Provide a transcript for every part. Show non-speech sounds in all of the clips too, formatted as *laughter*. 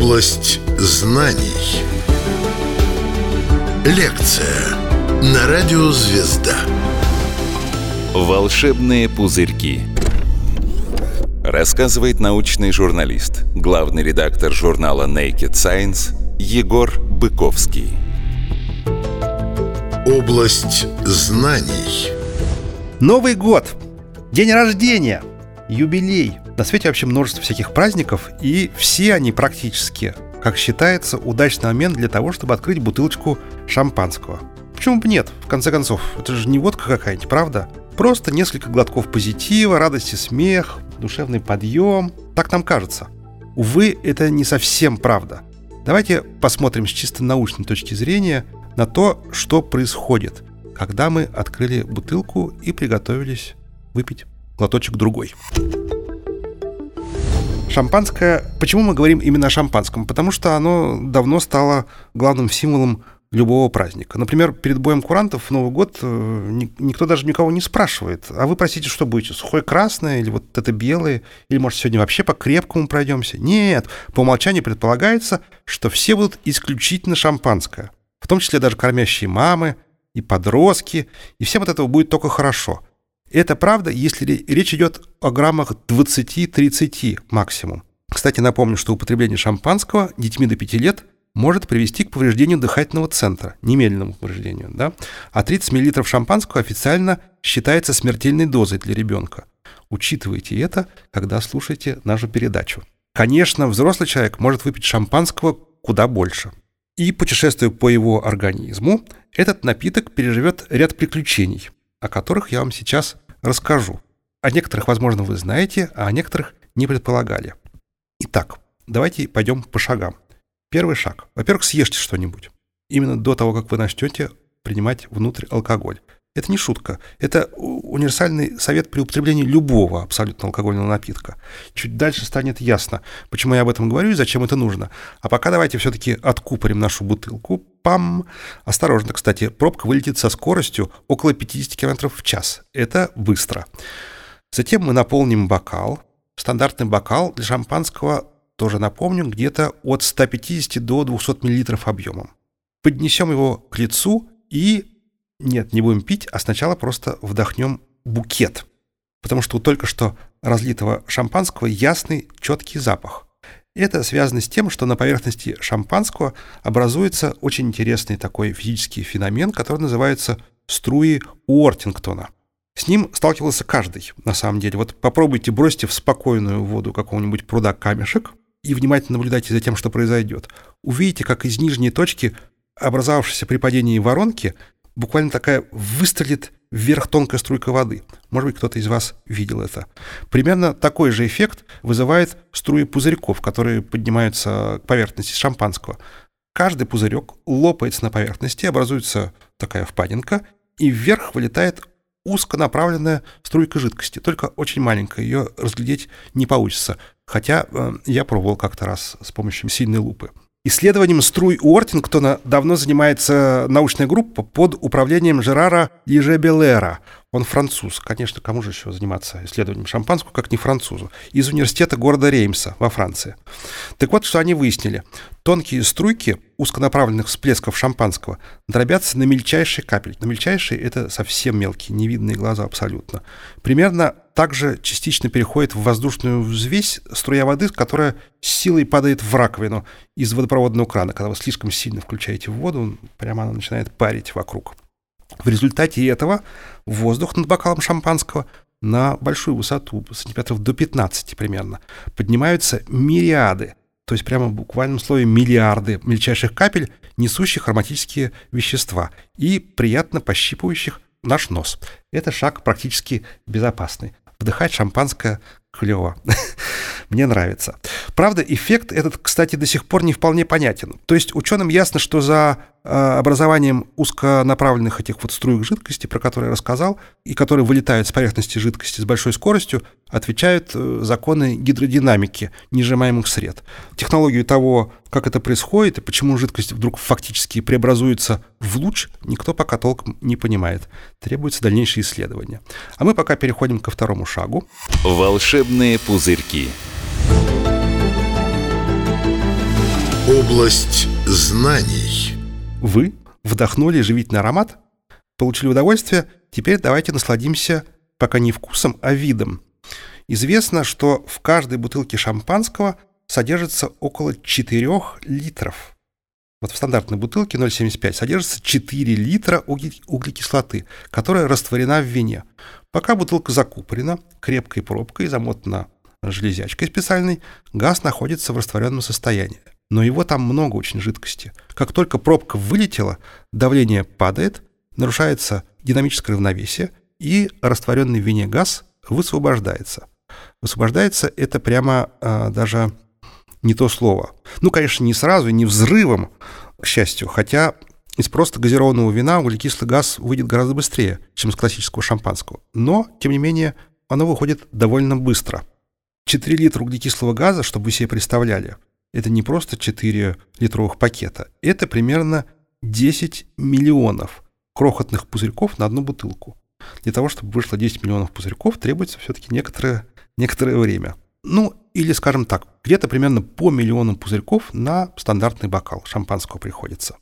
Область знаний. Лекция на радио «Звезда». Волшебные пузырьки. Рассказывает научный журналист, главный редактор журнала Naked Science Егор Быковский. Область знаний. Новый год, день рождения, юбилей. На свете вообще множество всяких праздников, и все они практически, как считается, удачный момент для того, чтобы открыть бутылочку шампанского. Почему бы нет? В конце концов, это же не водка какая-нибудь, правда? Просто несколько глотков позитива, радости, смех, душевный подъем. Так нам кажется. Увы, это не совсем правда. Давайте посмотрим с чисто научной точки зрения на то, что происходит, когда мы открыли бутылку и приготовились выпить глоточек другой. Шампанское... Почему мы говорим именно о шампанском? Потому что оно давно стало главным символом любого праздника. Например, перед боем курантов в Новый год э, никто даже никого не спрашивает. А вы просите, что будете? Сухое красное или вот это белое? Или, может, сегодня вообще по крепкому пройдемся? Нет, по умолчанию предполагается, что все будут исключительно шампанское. В том числе даже кормящие мамы и подростки. И всем от этого будет только хорошо – это правда, если речь идет о граммах 20-30 максимум. Кстати, напомню, что употребление шампанского детьми до 5 лет может привести к повреждению дыхательного центра, немедленному повреждению. Да? А 30 мл шампанского официально считается смертельной дозой для ребенка. Учитывайте это, когда слушаете нашу передачу. Конечно, взрослый человек может выпить шампанского куда больше. И, путешествуя по его организму, этот напиток переживет ряд приключений – о которых я вам сейчас расскажу. О некоторых, возможно, вы знаете, а о некоторых не предполагали. Итак, давайте пойдем по шагам. Первый шаг. Во-первых, съешьте что-нибудь. Именно до того, как вы начнете принимать внутрь алкоголь. Это не шутка. Это универсальный совет при употреблении любого абсолютно алкогольного напитка. Чуть дальше станет ясно, почему я об этом говорю и зачем это нужно. А пока давайте все-таки откупорим нашу бутылку. Пам! Осторожно, кстати, пробка вылетит со скоростью около 50 км в час. Это быстро. Затем мы наполним бокал. Стандартный бокал для шампанского, тоже напомню, где-то от 150 до 200 мл объемом. Поднесем его к лицу и нет, не будем пить, а сначала просто вдохнем букет. Потому что у только что разлитого шампанского ясный, четкий запах. Это связано с тем, что на поверхности шампанского образуется очень интересный такой физический феномен, который называется струи Уортингтона. С ним сталкивался каждый, на самом деле. Вот попробуйте бросьте в спокойную воду какого-нибудь пруда камешек и внимательно наблюдайте за тем, что произойдет. Увидите, как из нижней точки, образовавшейся при падении воронки, буквально такая выстрелит вверх тонкая струйка воды. Может быть, кто-то из вас видел это. Примерно такой же эффект вызывает струи пузырьков, которые поднимаются к поверхности шампанского. Каждый пузырек лопается на поверхности, образуется такая впадинка, и вверх вылетает узконаправленная струйка жидкости, только очень маленькая, ее разглядеть не получится. Хотя э, я пробовал как-то раз с помощью сильной лупы. Исследованием струй Уортингтона давно занимается научная группа под управлением Жерара Ежебелера. Он француз. Конечно, кому же еще заниматься исследованием шампанского, как не французу. Из университета города Реймса во Франции. Так вот, что они выяснили. Тонкие струйки узконаправленных всплесков шампанского дробятся на мельчайшие капельки. На мельчайшие — это совсем мелкие, невидные глаза абсолютно. Примерно также частично переходит в воздушную взвесь струя воды, которая силой падает в раковину из водопроводного крана. Когда вы слишком сильно включаете воду, прямо она начинает парить вокруг. В результате этого воздух над бокалом шампанского на большую высоту, сантиметров до 15 примерно, поднимаются мириады то есть прямо в буквальном слове миллиарды мельчайших капель, несущих ароматические вещества и приятно пощипывающих наш нос. Это шаг практически безопасный. Вдыхать шампанское клево. *laughs* Мне нравится. Правда, эффект этот, кстати, до сих пор не вполне понятен. То есть ученым ясно, что за образованием узконаправленных этих вот струек жидкости, про которые я рассказал, и которые вылетают с поверхности жидкости с большой скоростью, отвечают э, законы гидродинамики нежимаемых сред. Технологию того, как это происходит и почему жидкость вдруг фактически преобразуется в луч, никто пока толком не понимает. Требуется дальнейшее исследование. А мы пока переходим ко второму шагу. Волшебные пузырьки. Область знаний. Вы вдохнули живительный аромат, получили удовольствие, теперь давайте насладимся пока не вкусом, а видом. Известно, что в каждой бутылке шампанского содержится около 4 литров. Вот в стандартной бутылке 0,75 содержится 4 литра углекислоты, которая растворена в вине. Пока бутылка закупорена, крепкой пробкой, замотана железячкой специальной, газ находится в растворенном состоянии. Но его там много очень жидкости. Как только пробка вылетела, давление падает, нарушается динамическое равновесие, и растворенный в вине газ высвобождается. Высвобождается это прямо а, даже не то слово. Ну, конечно, не сразу, не взрывом, к счастью, хотя из просто газированного вина углекислый газ выйдет гораздо быстрее, чем из классического шампанского. Но, тем не менее, оно выходит довольно быстро. 4 литра углекислого газа, чтобы вы себе представляли, это не просто 4 литровых пакета, это примерно 10 миллионов крохотных пузырьков на одну бутылку. Для того, чтобы вышло 10 миллионов пузырьков, требуется все-таки некоторое, некоторое время. Ну, или, скажем так, где-то примерно по миллиону пузырьков на стандартный бокал шампанского приходится.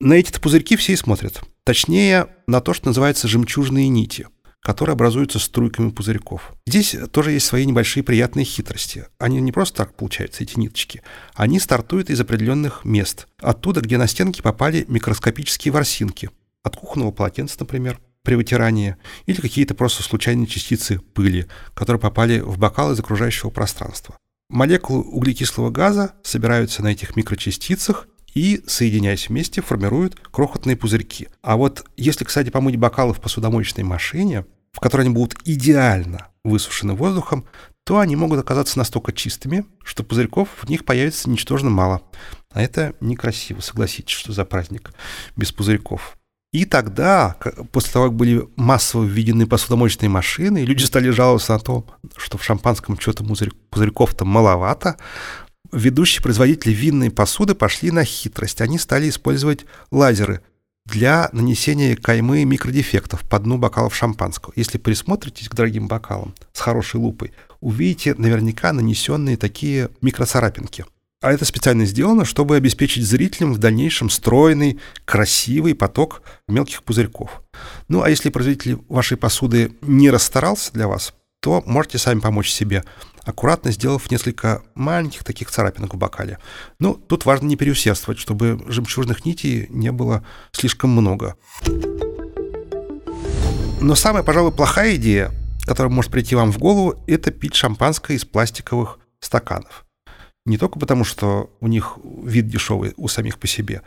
На эти пузырьки все и смотрят. Точнее, на то, что называется жемчужные нити, которые образуются струйками пузырьков. Здесь тоже есть свои небольшие приятные хитрости. Они не просто так получаются, эти ниточки. Они стартуют из определенных мест. Оттуда, где на стенки попали микроскопические ворсинки. От кухонного полотенца, например при вытирании, или какие-то просто случайные частицы пыли, которые попали в бокал из окружающего пространства. Молекулы углекислого газа собираются на этих микрочастицах и, соединяясь вместе, формируют крохотные пузырьки. А вот если, кстати, помыть бокалы в посудомоечной машине, в которой они будут идеально высушены воздухом, то они могут оказаться настолько чистыми, что пузырьков в них появится ничтожно мало. А это некрасиво, согласитесь, что за праздник без пузырьков. И тогда, после того, как были массово введены посудомоечные машины, люди стали жаловаться на то, что в шампанском что-то пузырьков-то маловато, ведущие производители винной посуды пошли на хитрость. Они стали использовать лазеры для нанесения каймы микродефектов по дну бокалов шампанского. Если присмотритесь к дорогим бокалам с хорошей лупой, увидите наверняка нанесенные такие микроцарапинки – а это специально сделано, чтобы обеспечить зрителям в дальнейшем стройный, красивый поток мелких пузырьков. Ну а если производитель вашей посуды не расстарался для вас, то можете сами помочь себе, аккуратно сделав несколько маленьких таких царапинок в бокале. Ну, тут важно не переусердствовать, чтобы жемчужных нитей не было слишком много. Но самая, пожалуй, плохая идея, которая может прийти вам в голову, это пить шампанское из пластиковых стаканов. Не только потому, что у них вид дешевый у самих по себе,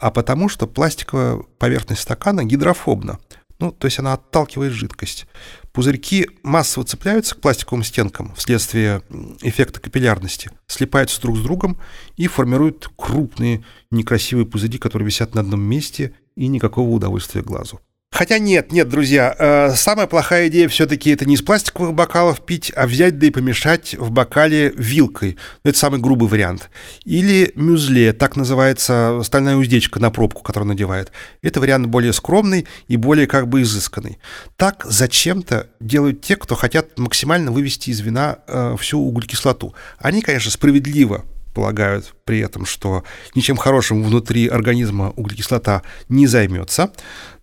а потому, что пластиковая поверхность стакана гидрофобна. Ну, то есть она отталкивает жидкость. Пузырьки массово цепляются к пластиковым стенкам вследствие эффекта капиллярности, слипаются друг с другом и формируют крупные некрасивые пузыри, которые висят на одном месте и никакого удовольствия глазу. Хотя нет, нет, друзья, э, самая плохая идея все-таки это не из пластиковых бокалов пить, а взять да и помешать в бокале вилкой. Это самый грубый вариант. Или мюзле, так называется стальная уздечка на пробку, которую надевает. Это вариант более скромный и более как бы изысканный. Так зачем-то делают те, кто хотят максимально вывести из вина э, всю углекислоту. Они, конечно, справедливо полагают при этом, что ничем хорошим внутри организма углекислота не займется,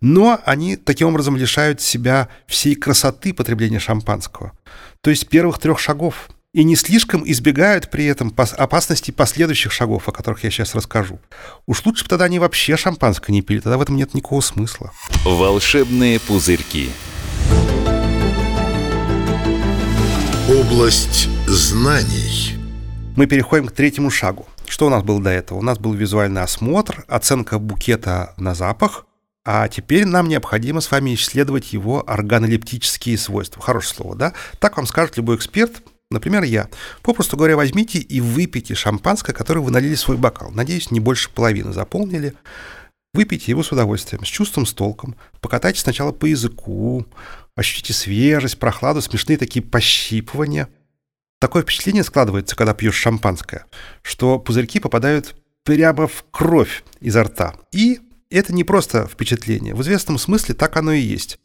но они таким образом лишают себя всей красоты потребления шампанского, то есть первых трех шагов, и не слишком избегают при этом опасности последующих шагов, о которых я сейчас расскажу. Уж лучше бы тогда они вообще шампанское не пили, тогда в этом нет никакого смысла. Волшебные пузырьки. Область знаний. Мы переходим к третьему шагу. Что у нас было до этого? У нас был визуальный осмотр, оценка букета на запах, а теперь нам необходимо с вами исследовать его органолептические свойства. Хорошее слово, да? Так вам скажет любой эксперт, например, я. Попросту говоря, возьмите и выпейте шампанское, которое вы налили в свой бокал. Надеюсь, не больше половины заполнили. Выпейте его с удовольствием, с чувством, с толком. Покатайте сначала по языку, ощутите свежесть, прохладу, смешные такие пощипывания. Такое впечатление складывается, когда пьешь шампанское, что пузырьки попадают прямо в кровь изо рта. И это не просто впечатление. В известном смысле так оно и есть.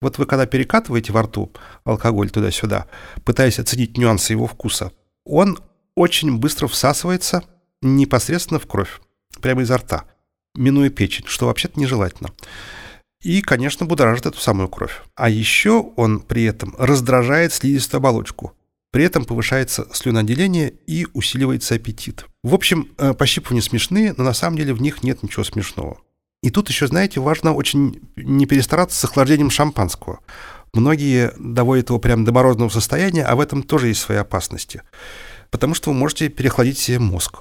Вот вы когда перекатываете во рту алкоголь туда-сюда, пытаясь оценить нюансы его вкуса, он очень быстро всасывается непосредственно в кровь, прямо изо рта, минуя печень, что вообще-то нежелательно. И, конечно, будоражит эту самую кровь. А еще он при этом раздражает слизистую оболочку. При этом повышается слюноотделение и усиливается аппетит. В общем, э, пощипывания смешные, но на самом деле в них нет ничего смешного. И тут еще, знаете, важно очень не перестараться с охлаждением шампанского. Многие доводят его прямо до морозного состояния, а в этом тоже есть свои опасности. Потому что вы можете переохладить себе мозг.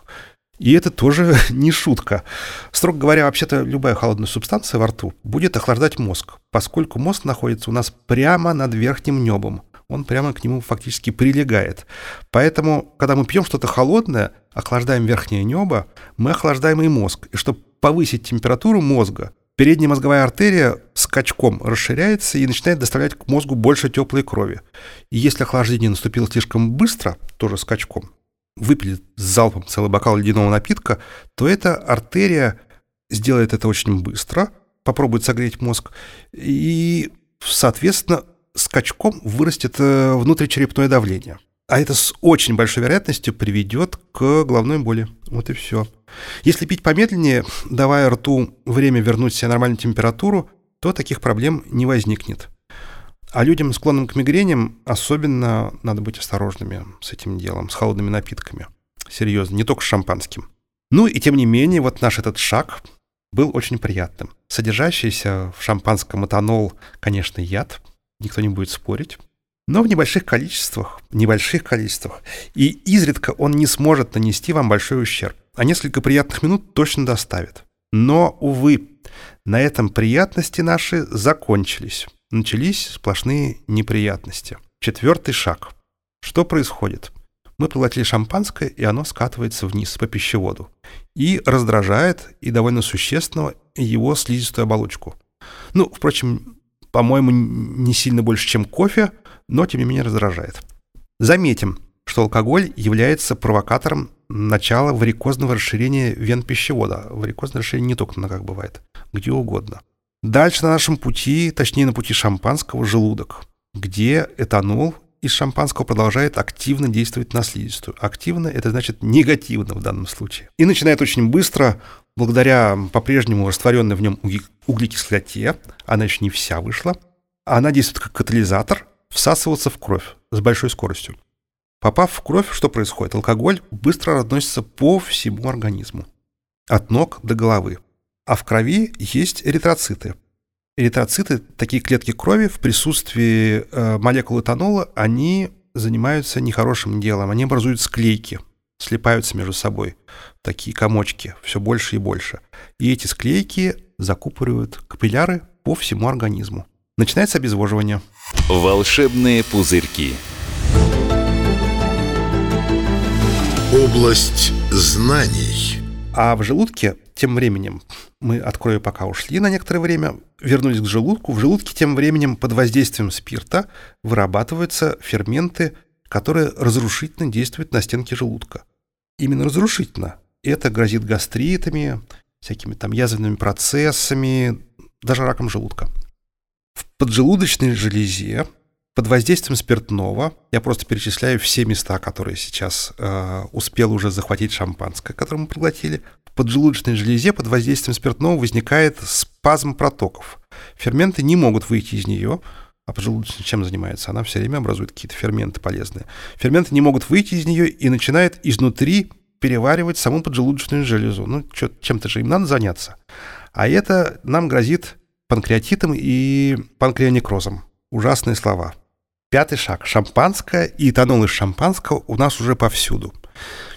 И это тоже *laughs* не шутка. Строго говоря, вообще-то любая холодная субстанция во рту будет охлаждать мозг, поскольку мозг находится у нас прямо над верхним небом. Он прямо к нему фактически прилегает. Поэтому, когда мы пьем что-то холодное, охлаждаем верхнее небо, мы охлаждаем и мозг. И чтобы повысить температуру мозга, передняя мозговая артерия скачком расширяется и начинает доставлять к мозгу больше теплой крови. И если охлаждение наступило слишком быстро, тоже скачком, выпили залпом целый бокал ледяного напитка, то эта артерия сделает это очень быстро, попробует согреть мозг, и, соответственно, скачком вырастет э, внутричерепное давление. А это с очень большой вероятностью приведет к головной боли. Вот и все. Если пить помедленнее, давая рту время вернуть себе нормальную температуру, то таких проблем не возникнет. А людям, склонным к мигрениям, особенно надо быть осторожными с этим делом, с холодными напитками. Серьезно, не только с шампанским. Ну и тем не менее, вот наш этот шаг был очень приятным. Содержащийся в шампанском этанол, конечно, яд, никто не будет спорить но в небольших количествах, небольших количествах, и изредка он не сможет нанести вам большой ущерб, а несколько приятных минут точно доставит. Но, увы, на этом приятности наши закончились. Начались сплошные неприятности. Четвертый шаг. Что происходит? Мы проглотили шампанское, и оно скатывается вниз по пищеводу. И раздражает, и довольно существенно, его слизистую оболочку. Ну, впрочем, по-моему, не сильно больше, чем кофе, но тем не менее раздражает. Заметим, что алкоголь является провокатором начала варикозного расширения вен пищевода. Варикозное расширение не только на ногах бывает, где угодно. Дальше на нашем пути, точнее на пути шампанского, желудок, где этанол из шампанского продолжает активно действовать на слизистую. Активно — это значит негативно в данном случае. И начинает очень быстро, благодаря по-прежнему растворенной в нем углекислоте, она еще не вся вышла, она действует как катализатор, всасываться в кровь с большой скоростью. Попав в кровь, что происходит? Алкоголь быстро разносится по всему организму, от ног до головы. А в крови есть эритроциты. Эритроциты, такие клетки крови, в присутствии э, молекул этанола, они занимаются нехорошим делом. Они образуют склейки, слипаются между собой, такие комочки, все больше и больше. И эти склейки закупоривают капилляры по всему организму. Начинается обезвоживание. Волшебные пузырьки. Область знаний. А в желудке тем временем, мы от крови пока ушли на некоторое время, вернулись к желудку. В желудке тем временем под воздействием спирта вырабатываются ферменты, которые разрушительно действуют на стенки желудка. Именно разрушительно. Это грозит гастритами, всякими там язвенными процессами, даже раком желудка. В поджелудочной железе под воздействием спиртного, я просто перечисляю все места, которые сейчас э, успел уже захватить шампанское, которое мы проглотили, в поджелудочной железе под воздействием спиртного возникает спазм протоков. Ферменты не могут выйти из нее, а поджелудочная чем занимается? Она все время образует какие-то ферменты полезные. Ферменты не могут выйти из нее и начинает изнутри переваривать саму поджелудочную железу. Ну, чем-то же им надо заняться. А это нам грозит панкреатитом и панкреонекрозом. Ужасные слова. Пятый шаг. Шампанское и этанол из шампанского у нас уже повсюду.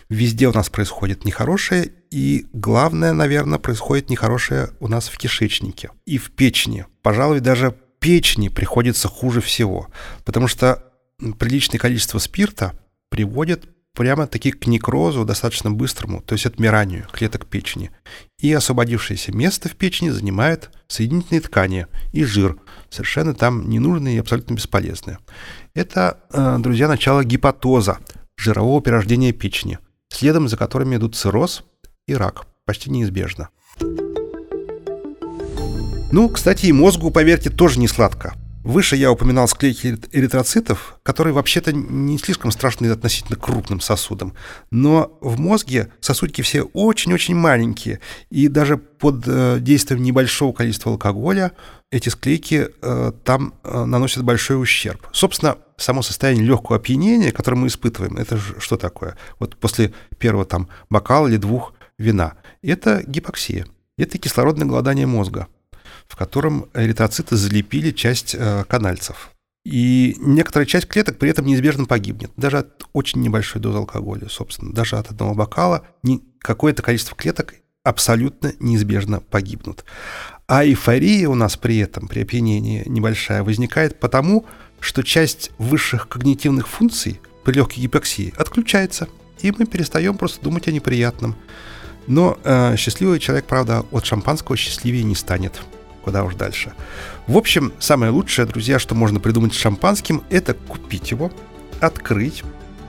Везде у нас происходит нехорошее, и главное, наверное, происходит нехорошее у нас в кишечнике и в печени. Пожалуй, даже печени приходится хуже всего, потому что приличное количество спирта приводит прямо-таки к некрозу достаточно быстрому, то есть отмиранию клеток печени. И освободившееся место в печени занимает соединительные ткани и жир, совершенно там ненужные и абсолютно бесполезные. Это, э, друзья, начало гепатоза, жирового перерождения печени, следом за которыми идут цирроз и рак, почти неизбежно. Ну, кстати, и мозгу, поверьте, тоже не сладко. Выше я упоминал склейки эритроцитов, которые вообще-то не слишком страшны относительно крупным сосудам. Но в мозге сосудики все очень-очень маленькие. И даже под э, действием небольшого количества алкоголя эти склейки э, там э, наносят большой ущерб. Собственно, само состояние легкого опьянения, которое мы испытываем, это что такое? Вот после первого там бокала или двух вина. Это гипоксия. Это кислородное голодание мозга в котором эритроциты залепили часть э, канальцев. И некоторая часть клеток при этом неизбежно погибнет. Даже от очень небольшой дозы алкоголя, собственно. Даже от одного бокала какое-то количество клеток абсолютно неизбежно погибнут. А эйфория у нас при этом, при опьянении небольшая, возникает потому, что часть высших когнитивных функций при легкой гипоксии отключается, и мы перестаем просто думать о неприятном. Но э, счастливый человек, правда, от шампанского счастливее не станет куда уж дальше. В общем, самое лучшее, друзья, что можно придумать с шампанским, это купить его, открыть,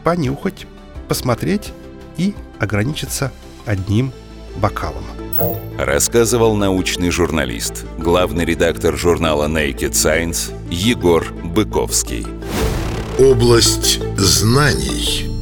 понюхать, посмотреть и ограничиться одним бокалом. Рассказывал научный журналист, главный редактор журнала Naked Science Егор Быковский. Область знаний.